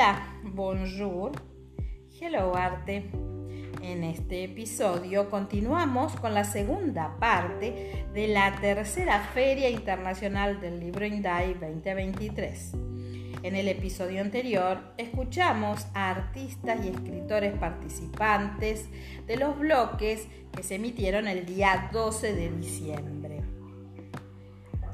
Hola, bonjour, hello arte. En este episodio continuamos con la segunda parte de la tercera Feria Internacional del Libro Indai 2023. En el episodio anterior escuchamos a artistas y escritores participantes de los bloques que se emitieron el día 12 de diciembre.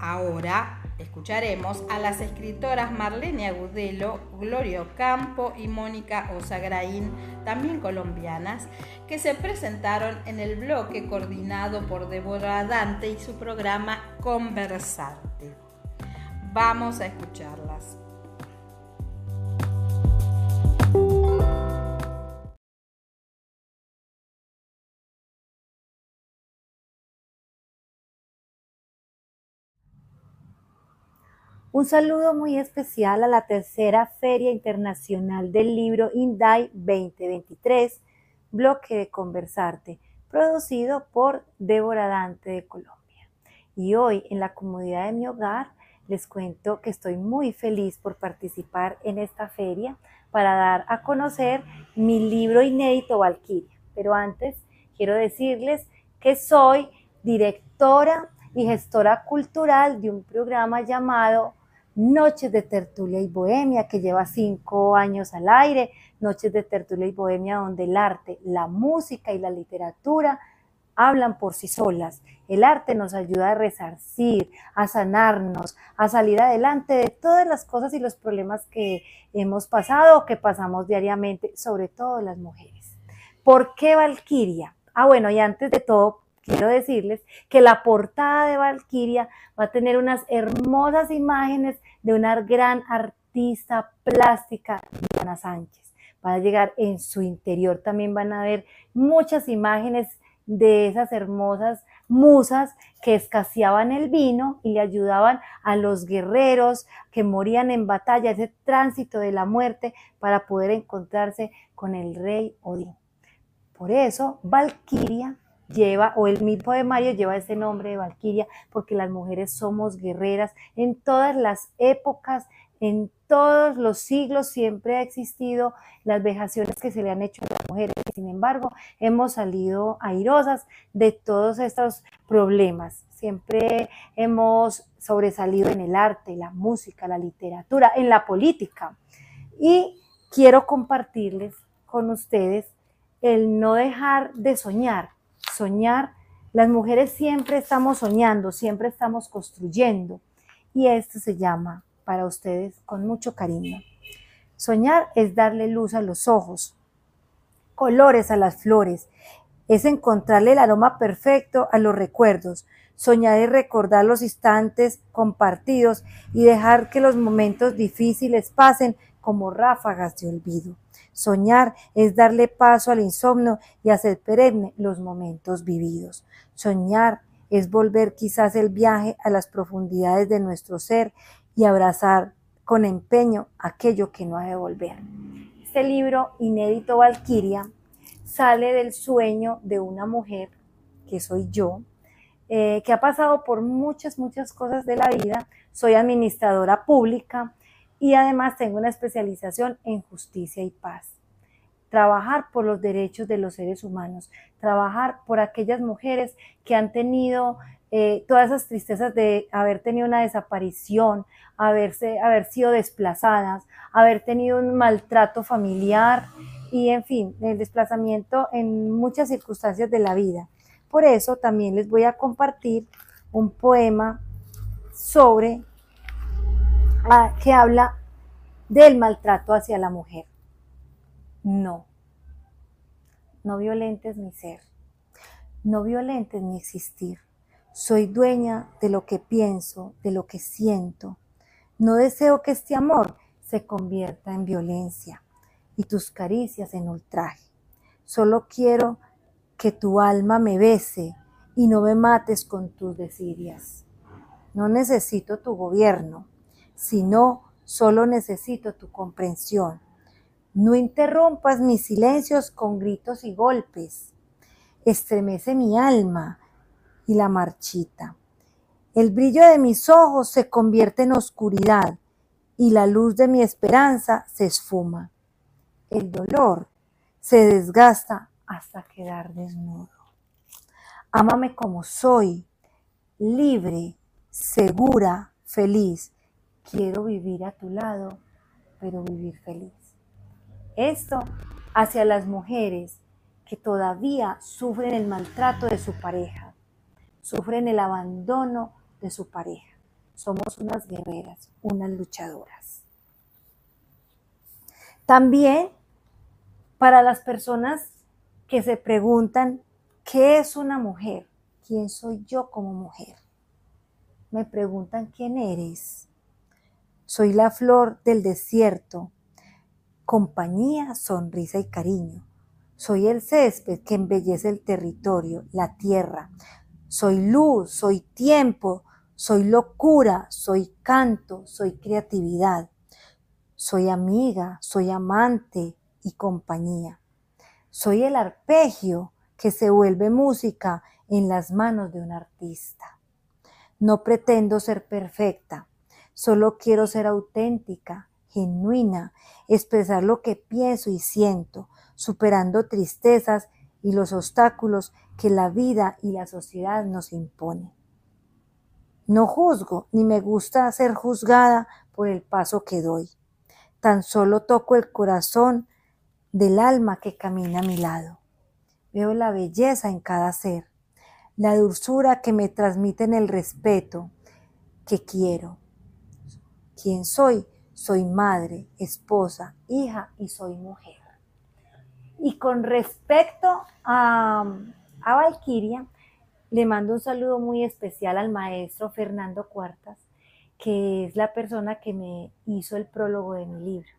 Ahora escucharemos a las escritoras Marlene Agudelo, Gloria Ocampo y Mónica Osagraín, también colombianas, que se presentaron en el bloque coordinado por Débora Dante y su programa Conversarte. Vamos a escucharlas. Un saludo muy especial a la tercera Feria Internacional del Libro INDAI 2023, bloque de Conversarte, producido por Débora Dante de Colombia. Y hoy, en la comodidad de mi hogar, les cuento que estoy muy feliz por participar en esta feria para dar a conocer mi libro inédito Valkyria. Pero antes, quiero decirles que soy directora y gestora cultural de un programa llamado Noches de Tertulia y Bohemia, que lleva cinco años al aire, Noches de Tertulia y Bohemia, donde el arte, la música y la literatura hablan por sí solas. El arte nos ayuda a resarcir, a sanarnos, a salir adelante de todas las cosas y los problemas que hemos pasado o que pasamos diariamente, sobre todo las mujeres. ¿Por qué Valquiria? Ah, bueno, y antes de todo, quiero decirles que la portada de Valquiria va a tener unas hermosas imágenes de una gran artista plástica, Diana Sánchez. Va a llegar en su interior, también van a ver muchas imágenes de esas hermosas musas que escaseaban el vino y le ayudaban a los guerreros que morían en batalla, ese tránsito de la muerte para poder encontrarse con el rey Odín. Por eso, Valquiria lleva, o el mismo de Mario lleva ese nombre de Valquiria, porque las mujeres somos guerreras en todas las épocas, en todos los siglos siempre ha existido las vejaciones que se le han hecho a las mujeres. Sin embargo, hemos salido airosas de todos estos problemas. Siempre hemos sobresalido en el arte, la música, la literatura, en la política. Y quiero compartirles con ustedes el no dejar de soñar, soñar, las mujeres siempre estamos soñando, siempre estamos construyendo. Y esto se llama para ustedes con mucho cariño. Soñar es darle luz a los ojos, colores a las flores, es encontrarle el aroma perfecto a los recuerdos. Soñar es recordar los instantes compartidos y dejar que los momentos difíciles pasen como ráfagas de olvido. Soñar es darle paso al insomnio y hacer perenne los momentos vividos. Soñar es volver quizás el viaje a las profundidades de nuestro ser y abrazar con empeño aquello que no ha de volver. Este libro inédito Valquiria sale del sueño de una mujer, que soy yo, eh, que ha pasado por muchas, muchas cosas de la vida. Soy administradora pública, y además tengo una especialización en justicia y paz. Trabajar por los derechos de los seres humanos, trabajar por aquellas mujeres que han tenido eh, todas esas tristezas de haber tenido una desaparición, haberse, haber sido desplazadas, haber tenido un maltrato familiar y, en fin, el desplazamiento en muchas circunstancias de la vida. Por eso también les voy a compartir un poema sobre que habla del maltrato hacia la mujer. No. No violentes mi ser. No violentes mi existir. Soy dueña de lo que pienso, de lo que siento. No deseo que este amor se convierta en violencia y tus caricias en ultraje. Solo quiero que tu alma me bese y no me mates con tus desidias. No necesito tu gobierno, sino solo necesito tu comprensión. No interrumpas mis silencios con gritos y golpes. Estremece mi alma y la marchita. El brillo de mis ojos se convierte en oscuridad y la luz de mi esperanza se esfuma. El dolor se desgasta hasta quedar desnudo. Ámame como soy, libre, segura, feliz. Quiero vivir a tu lado, pero vivir feliz. Esto hacia las mujeres que todavía sufren el maltrato de su pareja, sufren el abandono de su pareja. Somos unas guerreras, unas luchadoras. También para las personas que se preguntan, ¿qué es una mujer? ¿Quién soy yo como mujer? Me preguntan, ¿quién eres? Soy la flor del desierto, compañía, sonrisa y cariño. Soy el césped que embellece el territorio, la tierra. Soy luz, soy tiempo, soy locura, soy canto, soy creatividad. Soy amiga, soy amante y compañía. Soy el arpegio que se vuelve música en las manos de un artista. No pretendo ser perfecta, solo quiero ser auténtica, genuina, expresar lo que pienso y siento, superando tristezas y los obstáculos que la vida y la sociedad nos imponen. No juzgo ni me gusta ser juzgada por el paso que doy. Tan solo toco el corazón del alma que camina a mi lado. Veo la belleza en cada ser, la dulzura que me transmiten el respeto que quiero. ¿Quién soy? Soy madre, esposa, hija y soy mujer. Y con respecto a, a Valquiria, le mando un saludo muy especial al maestro Fernando Cuartas, que es la persona que me hizo el prólogo de mi libro,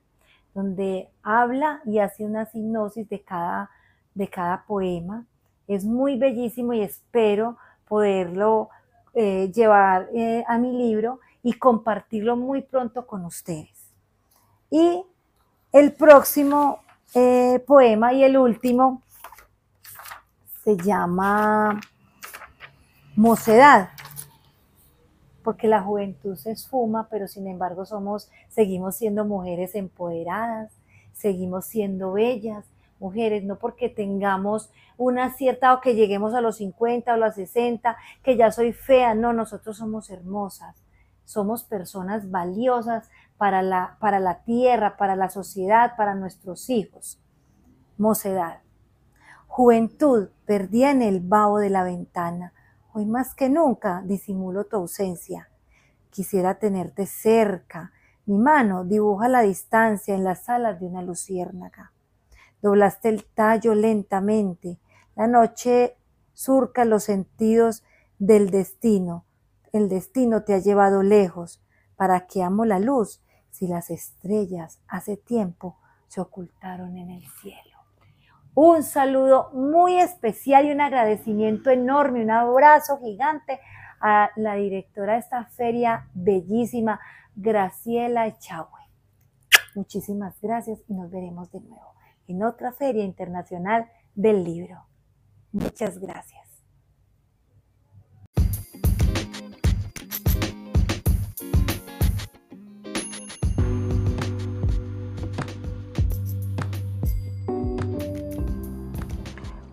donde habla y hace una sinopsis de cada, de cada poema. Es muy bellísimo y espero poderlo eh, llevar eh, a mi libro y compartirlo muy pronto con ustedes. Y el próximo eh, poema y el último se llama mocedad, porque la juventud se esfuma, pero sin embargo somos, seguimos siendo mujeres empoderadas, seguimos siendo bellas, mujeres, no porque tengamos una cierta o que lleguemos a los 50 o a los 60, que ya soy fea, no, nosotros somos hermosas, somos personas valiosas para la, para la tierra, para la sociedad, para nuestros hijos. Mocedad. Juventud perdida en el vaho de la ventana, Hoy más que nunca disimulo tu ausencia. Quisiera tenerte cerca. Mi mano dibuja la distancia en las alas de una luciérnaga. Doblaste el tallo lentamente. La noche surca los sentidos del destino. El destino te ha llevado lejos. ¿Para que amo la luz si las estrellas hace tiempo se ocultaron en el cielo? Un saludo muy especial y un agradecimiento enorme, un abrazo gigante a la directora de esta feria bellísima, Graciela Echagüe. Muchísimas gracias y nos veremos de nuevo en otra feria internacional del libro. Muchas gracias.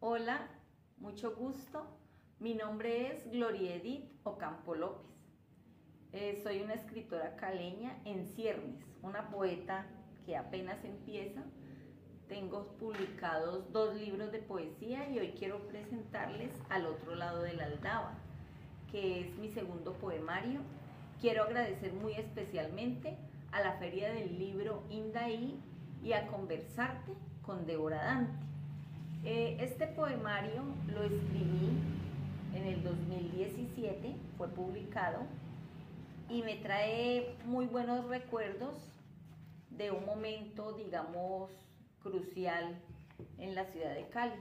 Hola, mucho gusto. Mi nombre es Gloria Edith Ocampo López. Eh, soy una escritora caleña en ciernes, una poeta que apenas empieza tengo publicados dos libros de poesía y hoy quiero presentarles Al otro lado de la aldaba, que es mi segundo poemario quiero agradecer muy especialmente a la Feria del Libro Indaí y a Conversarte con Débora Dante. Eh, este poemario lo escribí en el 2017, fue publicado y me trae muy buenos recuerdos de un momento, digamos, crucial en la ciudad de Cali,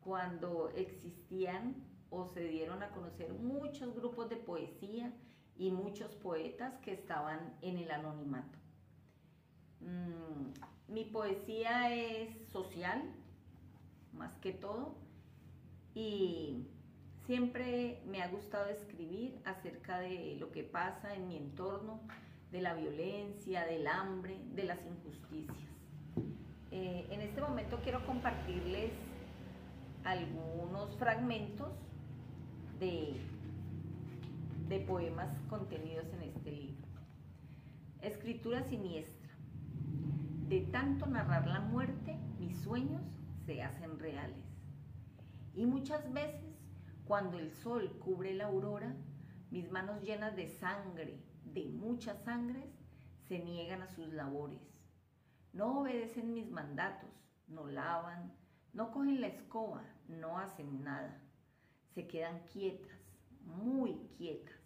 cuando existían o se dieron a conocer muchos grupos de poesía y muchos poetas que estaban en el anonimato. Mm, mi poesía es social, más que todo, y siempre me ha gustado escribir acerca de lo que pasa en mi entorno, de la violencia, del hambre, de las injusticias. Eh, en este momento quiero compartirles algunos fragmentos de, de poemas contenidos en este libro. Escritura siniestra. De tanto narrar la muerte, mis sueños se hacen reales. Y muchas veces, cuando el sol cubre la aurora, mis manos llenas de sangre, de muchas sangres, se niegan a sus labores no obedecen mis mandatos, no lavan, no cogen la escoba, no hacen nada. Se quedan quietas, muy quietas,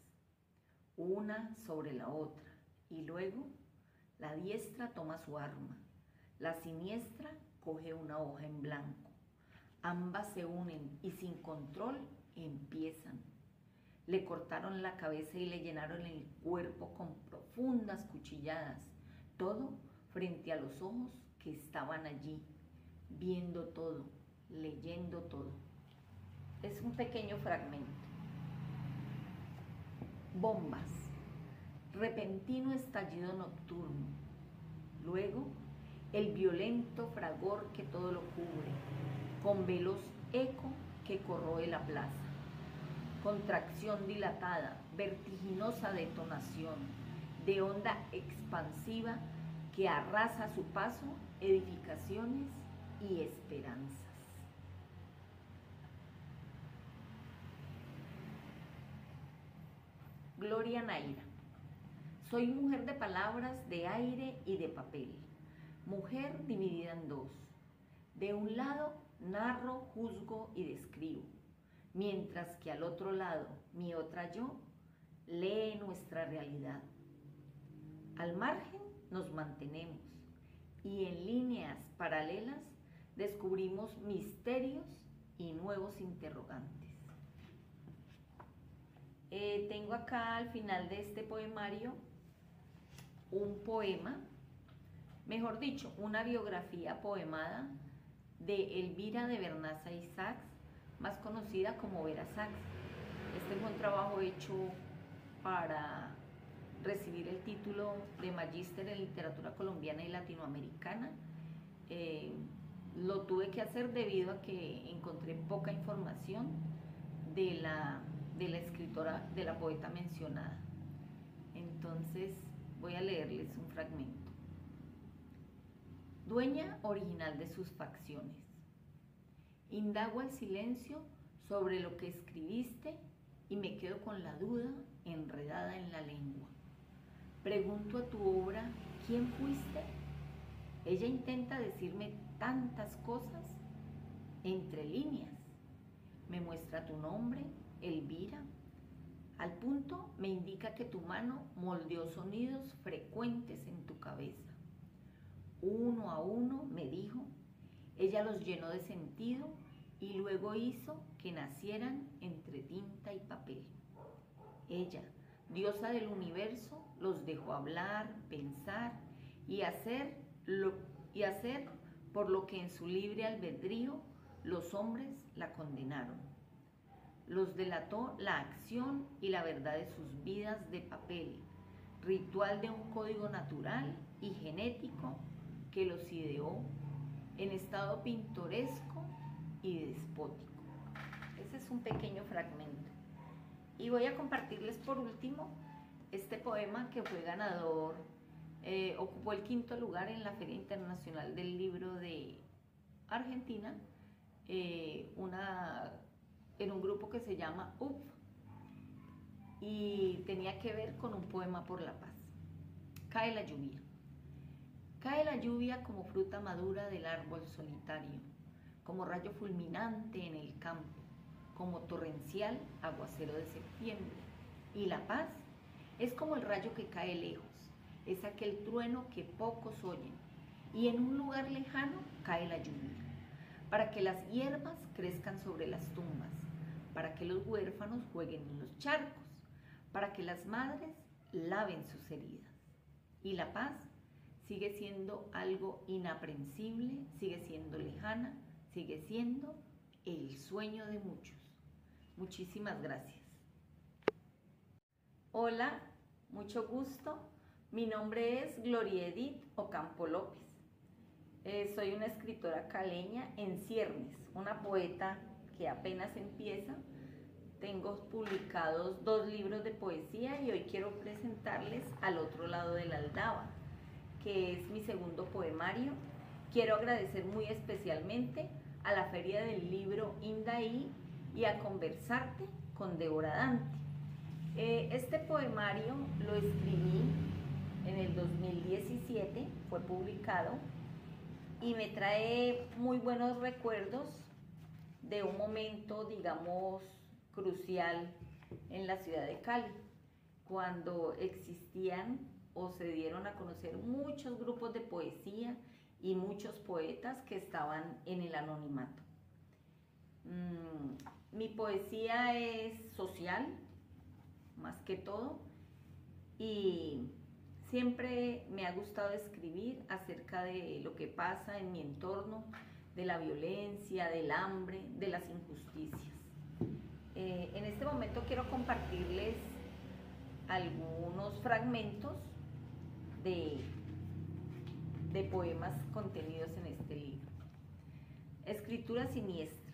una sobre la otra. Y luego la diestra toma su arma, la siniestra coge una hoja en blanco. Ambas se unen y sin control empiezan. Le cortaron la cabeza y le llenaron el cuerpo con profundas cuchilladas. Todo frente a los ojos que estaban allí, viendo todo, leyendo todo. Es un pequeño fragmento. Bombas. Repentino estallido nocturno. Luego, el violento fragor que todo lo cubre, con veloz eco que corroe la plaza. Contracción dilatada, vertiginosa detonación, de onda expansiva que arrasa a su paso edificaciones y esperanzas. Gloria Naira. Soy mujer de palabras, de aire y de papel. Mujer dividida en dos. De un lado narro, juzgo y describo, mientras que al otro lado mi otra yo lee nuestra realidad. Al margen nos mantenemos y en líneas paralelas descubrimos misterios y nuevos interrogantes. Eh, tengo acá al final de este poemario un poema, mejor dicho, una biografía poemada de Elvira de Bernaza Isaacs, más conocida como Vera Sachs. Este fue un trabajo hecho para recibir el título de Magíster en Literatura Colombiana y Latinoamericana. Eh, lo tuve que hacer debido a que encontré poca información de la, de la escritora, de la poeta mencionada. Entonces voy a leerles un fragmento. Dueña original de sus facciones. Indago el silencio sobre lo que escribiste y me quedo con la duda enredada en la lengua. Pregunto a tu obra, ¿quién fuiste? Ella intenta decirme tantas cosas entre líneas. Me muestra tu nombre, Elvira. Al punto me indica que tu mano moldeó sonidos frecuentes en tu cabeza. Uno a uno, me dijo, ella los llenó de sentido y luego hizo que nacieran entre tinta y papel. Ella, diosa del universo, los dejó hablar, pensar y hacer, lo, y hacer por lo que en su libre albedrío los hombres la condenaron. Los delató la acción y la verdad de sus vidas de papel, ritual de un código natural y genético que los ideó en estado pintoresco y despótico. Ese es un pequeño fragmento. Y voy a compartirles por último este poema que fue ganador, eh, ocupó el quinto lugar en la Feria Internacional del Libro de Argentina, eh, en un grupo que se llama UP. y tenía que ver con un poema por la paz. Cae la lluvia. Cae la lluvia como fruta madura del árbol solitario, como rayo fulminante en el campo, como torrencial aguacero de septiembre. Y la paz es como el rayo que cae lejos, es aquel trueno que pocos oyen, y en un lugar lejano cae la lluvia, para que las hierbas crezcan sobre las tumbas, para que los huérfanos jueguen en los charcos, para que las madres laven sus heridas. Y la paz sigue siendo algo inaprensible, sigue siendo lejana, sigue siendo el sueño de muchos. Muchísimas gracias. Hola, mucho gusto. Mi nombre es Gloria Edith Ocampo López. Eh, soy una escritora caleña en ciernes, una poeta que apenas empieza. Tengo publicados dos libros de poesía y hoy quiero presentarles Al otro lado de la aldaba, que es mi segundo poemario. Quiero agradecer muy especialmente a la Feria del Libro Indaí y a Conversarte con Débora Dante. Eh, este poemario lo escribí en el 2017, fue publicado y me trae muy buenos recuerdos de un momento, digamos, crucial en la ciudad de Cali, cuando existían o se dieron a conocer muchos grupos de poesía y muchos poetas que estaban en el anonimato. Mm, mi poesía es social, más que todo, y siempre me ha gustado escribir acerca de lo que pasa en mi entorno, de la violencia, del hambre, de las injusticias. Eh, en este momento quiero compartirles algunos fragmentos de, de poemas contenidos en este libro. Escritura siniestra.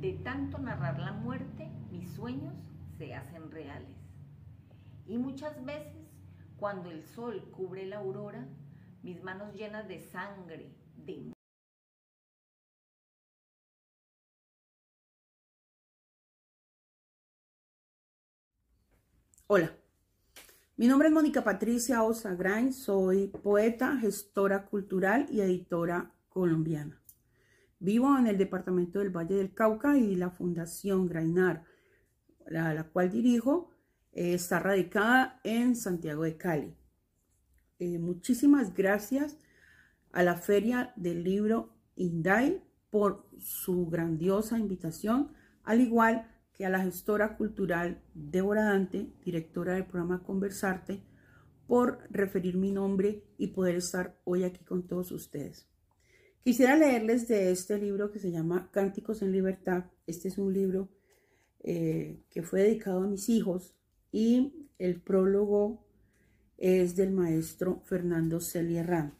De tanto narrar la muerte, mis sueños se hacen reales. Y muchas veces, cuando el sol cubre la aurora, mis manos llenas de sangre, de Hola, mi nombre es Mónica Patricia Osagrain, soy poeta, gestora cultural y editora colombiana. Vivo en el departamento del Valle del Cauca y la Fundación Grainar, la, cual dirijo, eh, está radicada en Santiago de Cali. Eh, muchísimas gracias a la Feria del Libro INDAI por su grandiosa invitación, al igual que a la gestora cultural Débora Dante, directora del programa Conversarte, por referir mi nombre y poder estar hoy aquí con todos ustedes. Quisiera leerles de este libro que se llama Cánticos en Libertad. Este es un libro eh, que fue dedicado a mis hijos y el prólogo es del maestro Fernando Celia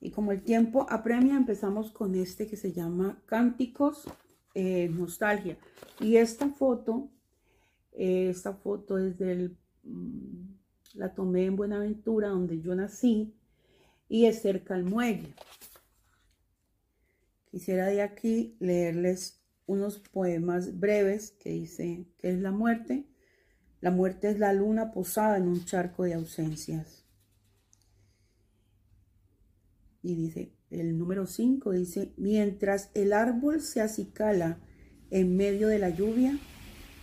Y como el tiempo apremia, empezamos con este que se llama Cánticos eh, nostalgia. Y esta foto, eh, esta foto es del, mm, la tomé en Buenaventura, donde yo nací, y es cerca al muelle. Quisiera de aquí leerles unos poemas breves que dice que es la muerte. La muerte es la luna posada en un charco de ausencias. Y dice, el número 5 dice, mientras el árbol se acicala en medio de la lluvia,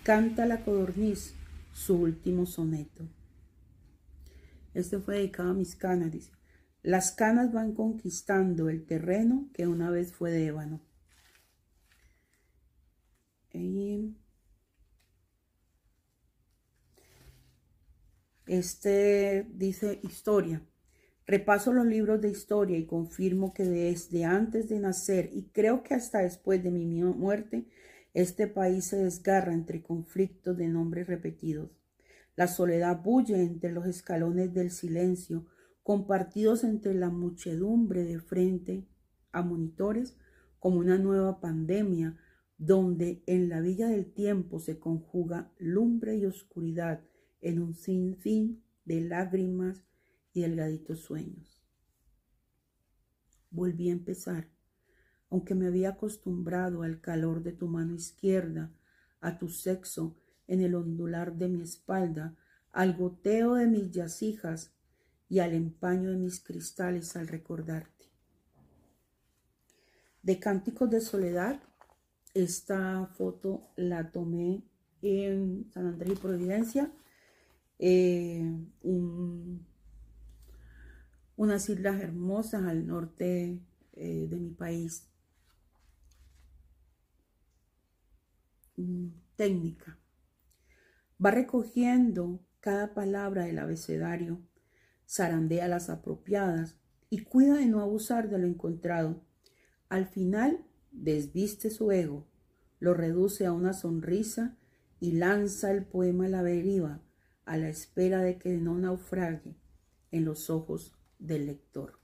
canta la codorniz su último soneto. Este fue dedicado a mis canas, dice. Las canas van conquistando el terreno que una vez fue de ébano. este dice historia. Repaso los libros de historia y confirmo que desde antes de nacer y creo que hasta después de mi muerte, este país se desgarra entre conflictos de nombres repetidos. La soledad bulle entre los escalones del silencio, compartidos entre la muchedumbre de frente a monitores, como una nueva pandemia, donde en la villa del tiempo se conjuga lumbre y oscuridad en un sinfín de lágrimas, y delgaditos sueños. Volví a empezar, aunque me había acostumbrado al calor de tu mano izquierda, a tu sexo en el ondular de mi espalda, al goteo de mis yacijas y al empaño de mis cristales al recordarte. De Cánticos de Soledad, esta foto la tomé en San Andrés y Providencia, eh, unas islas hermosas al norte eh, de mi país. Mm, técnica. Va recogiendo cada palabra del abecedario, zarandea las apropiadas y cuida de no abusar de lo encontrado. Al final desviste su ego, lo reduce a una sonrisa y lanza el poema a la deriva a la espera de que no naufrague en los ojos del lector.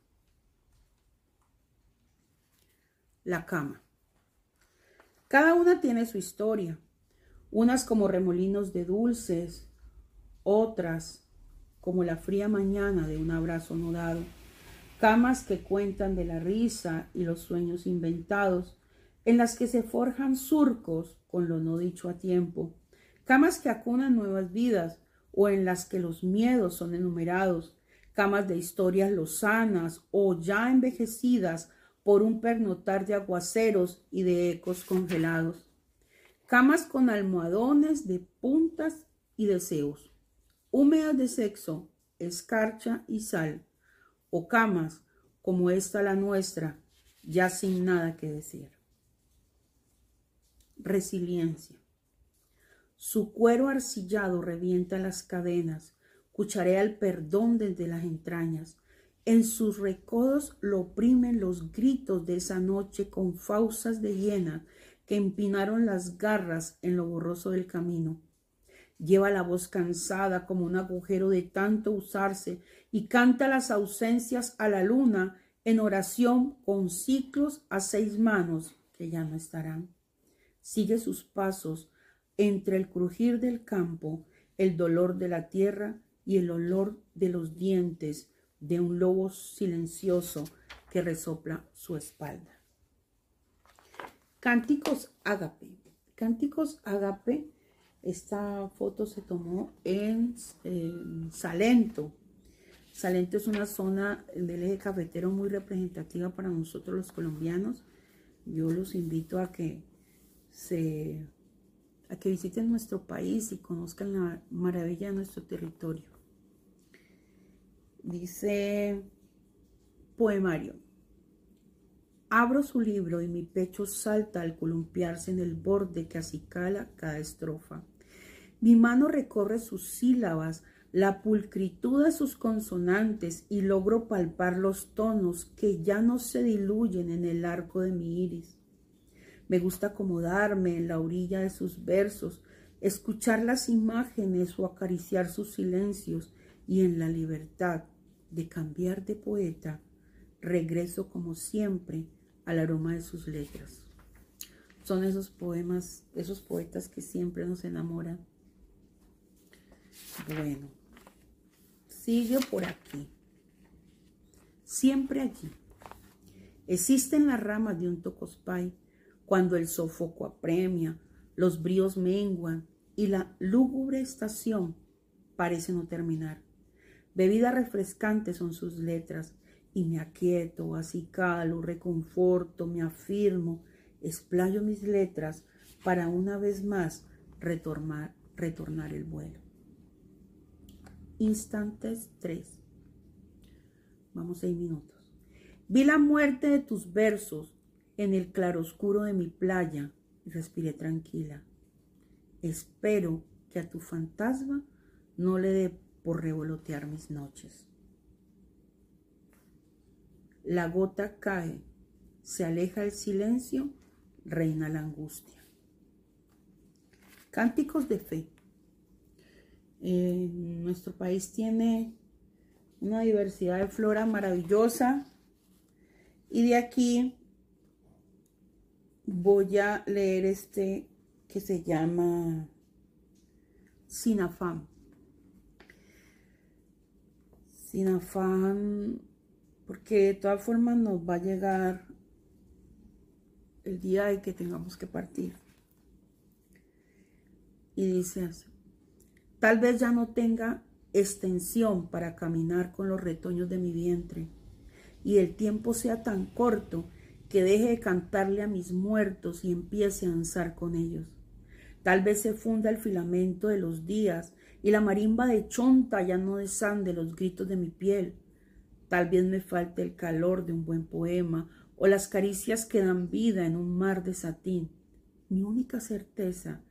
La cama. Cada una tiene su historia, unas como remolinos de dulces, otras como la fría mañana de un abrazo no dado, camas que cuentan de la risa y los sueños inventados, en las que se forjan surcos con lo no dicho a tiempo, camas que acunan nuevas vidas o en las que los miedos son enumerados, camas de historias lozanas o ya envejecidas por un pernotar de aguaceros y de ecos congelados, camas con almohadones de puntas y deseos, húmedas de sexo, escarcha y sal, o camas como esta la nuestra, ya sin nada que decir. Resiliencia. Su cuero arcillado revienta las cadenas, cucharea el perdón desde las entrañas. En sus recodos lo oprimen los gritos de esa noche con fausas de hiena que empinaron las garras en lo borroso del camino. Lleva la voz cansada como un agujero de tanto usarse y canta las ausencias a la luna en oración con ciclos a seis manos que ya no estarán. Sigue sus pasos entre el crujir del campo, el dolor de la tierra y el olor de los dientes de un lobo silencioso que resopla su espalda. Cánticos Ágape. Cánticos Ágape, esta foto se tomó en, Salento. Salento es una zona del eje cafetero muy representativa para nosotros los colombianos. Yo los invito a que se a que visiten nuestro país y conozcan la maravilla de nuestro territorio. Dice poemario. Abro su libro y mi pecho salta al columpiarse en el borde que acicala cada estrofa. Mi mano recorre sus sílabas, la pulcritud de sus consonantes y logro palpar los tonos que ya no se diluyen en el arco de mi iris. Me gusta acomodarme en la orilla de sus versos, escuchar las imágenes o acariciar sus silencios y en la libertad de cambiar de poeta, regreso como siempre al aroma de sus letras. Son esos poemas, esos poetas que siempre nos enamoran. Bueno, sigue por aquí. Siempre allí. Existen las ramas de un tocospay cuando el sofoco apremia, los bríos menguan y la lúgubre estación parece no terminar. Bebida refrescante son sus letras, y me aquieto, acicalo, reconforto, me afirmo, explayo mis letras para una vez más retornar, retornar el vuelo. Instantes 3. Vamos seis minutos. Vi la muerte de tus versos, en el claroscuro de mi playa y respiré tranquila. Espero que a tu fantasma no le dé por revolotear mis noches. La gota cae, se aleja el silencio, reina la angustia. Cánticos de fe. nuestro país tiene una diversidad de flora maravillosa y de aquí voy a leer este que se llama Sin afán. Sin afán, porque de todas formas nos va a llegar el día de que tengamos que partir. y dice tal vez ya no tenga extensión para caminar con los retoños de mi vientre y el tiempo sea tan corto que deje de cantarle a mis muertos y empiece a danzar con ellos. Tal vez se funda el filamento de los días y la marimba de chonta ya no desande los gritos de mi piel. Tal vez me falte el calor de un buen poema o las caricias que dan vida en un mar de satín. Mi única certeza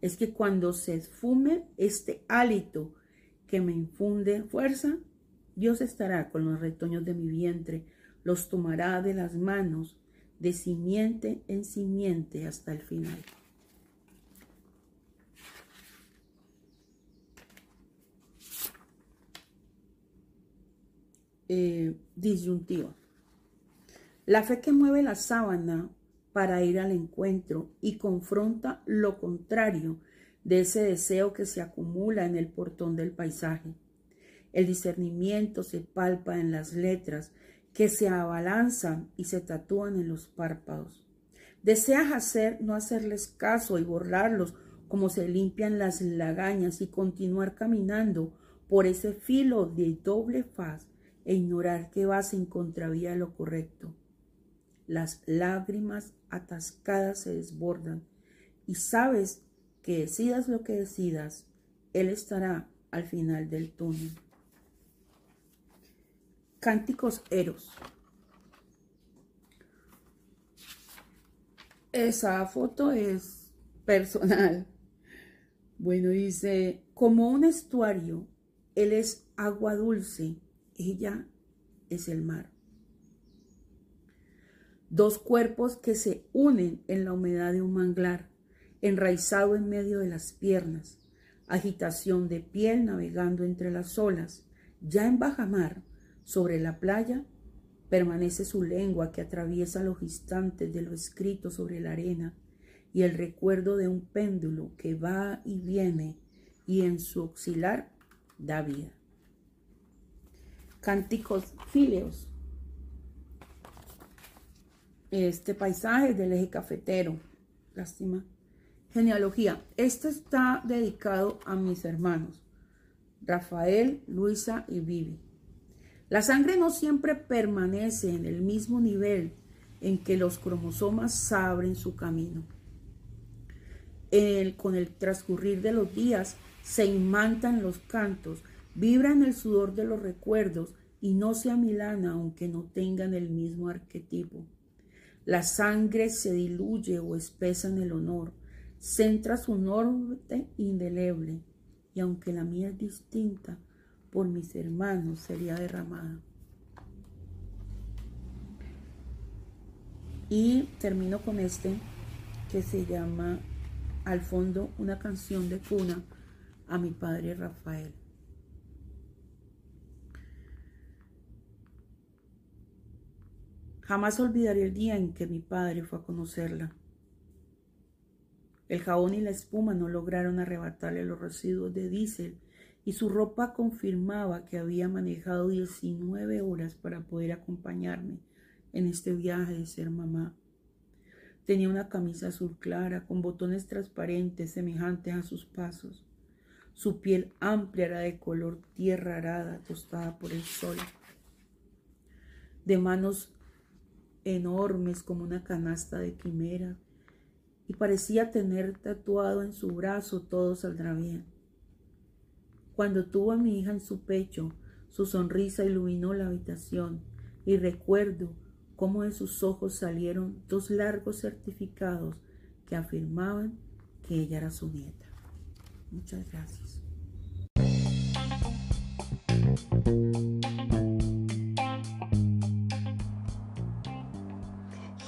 es que cuando se esfume este hálito que me infunde fuerza, Dios estará con los retoños de mi vientre, los tomará de las manos, de simiente en simiente hasta el final. Eh, disyuntiva. La fe que mueve la sábana para ir al encuentro y confronta lo contrario de ese deseo que se acumula en el portón del paisaje. El discernimiento se palpa en las letras que se abalanzan y se tatúan en los párpados. Deseas hacer, no hacerles caso y borrarlos como se limpian las lagañas y continuar caminando por ese filo de doble faz e ignorar que vas en contravía de lo correcto. Las lágrimas atascadas se desbordan y sabes que decidas lo que decidas, Él estará al final del túnel. Cánticos Eros. Esa foto es personal. Bueno, dice, como un estuario, Él es agua dulce, ella es el mar. Dos cuerpos que se unen en la humedad de un manglar, enraizado en medio de las piernas, agitación de piel navegando entre las olas, ya en baja mar, sobre la playa, permanece su lengua que atraviesa los instantes de lo escrito sobre la arena y el recuerdo de un péndulo que va y viene y en su auxilar da vida. Cánticos fíleos. Este paisaje del eje cafetero. Lástima. Genealogía. Este está dedicado a mis hermanos, Rafael, Luisa y Vivi. La sangre no siempre permanece en el mismo nivel en que los cromosomas abren su camino. con el transcurrir de los días se imantan los cantos, vibran el sudor de los recuerdos y no se amilana aunque no tengan el mismo arquetipo. La sangre se diluye o espesa en el honor, centra su norte indeleble, y aunque la mía es distinta, por mis hermanos sería derramada. Y termino con este que se llama Al fondo una canción de cuna a mi padre Rafael. Jamás olvidaré el día en que mi padre fue a conocerla. El jabón y la espuma no lograron arrebatarle los residuos de diésel y su ropa confirmaba que había manejado 19 horas para poder acompañarme en este viaje de ser mamá. Tenía una camisa azul clara con botones transparentes semejantes a sus pasos. Su piel amplia era de color tierra arada, tostada por el sol. De manos enormes como una canasta de quimera, y parecía tener tatuado en su brazo todo saldrá bien. Cuando tuvo a mi hija en su pecho, su sonrisa iluminó la habitación y recuerdo cómo de sus ojos salieron dos largos certificados que afirmaban que ella era su nieta. Muchas gracias.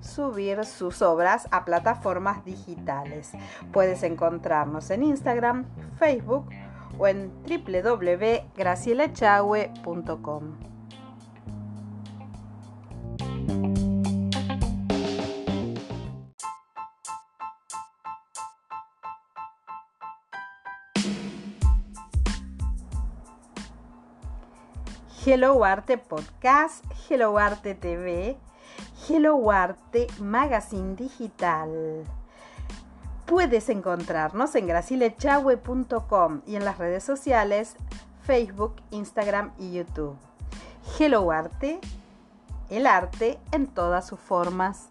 subir sus obras a plataformas digitales. Puedes encontrarnos en Instagram, Facebook o en www.gracielachagüe.com. Hello Arte Podcast, Hello Arte TV, Hello Arte Magazine Digital. Puedes encontrarnos en gracilechahue.com y en las redes sociales Facebook, Instagram y YouTube. Hello Arte, el arte en todas sus formas.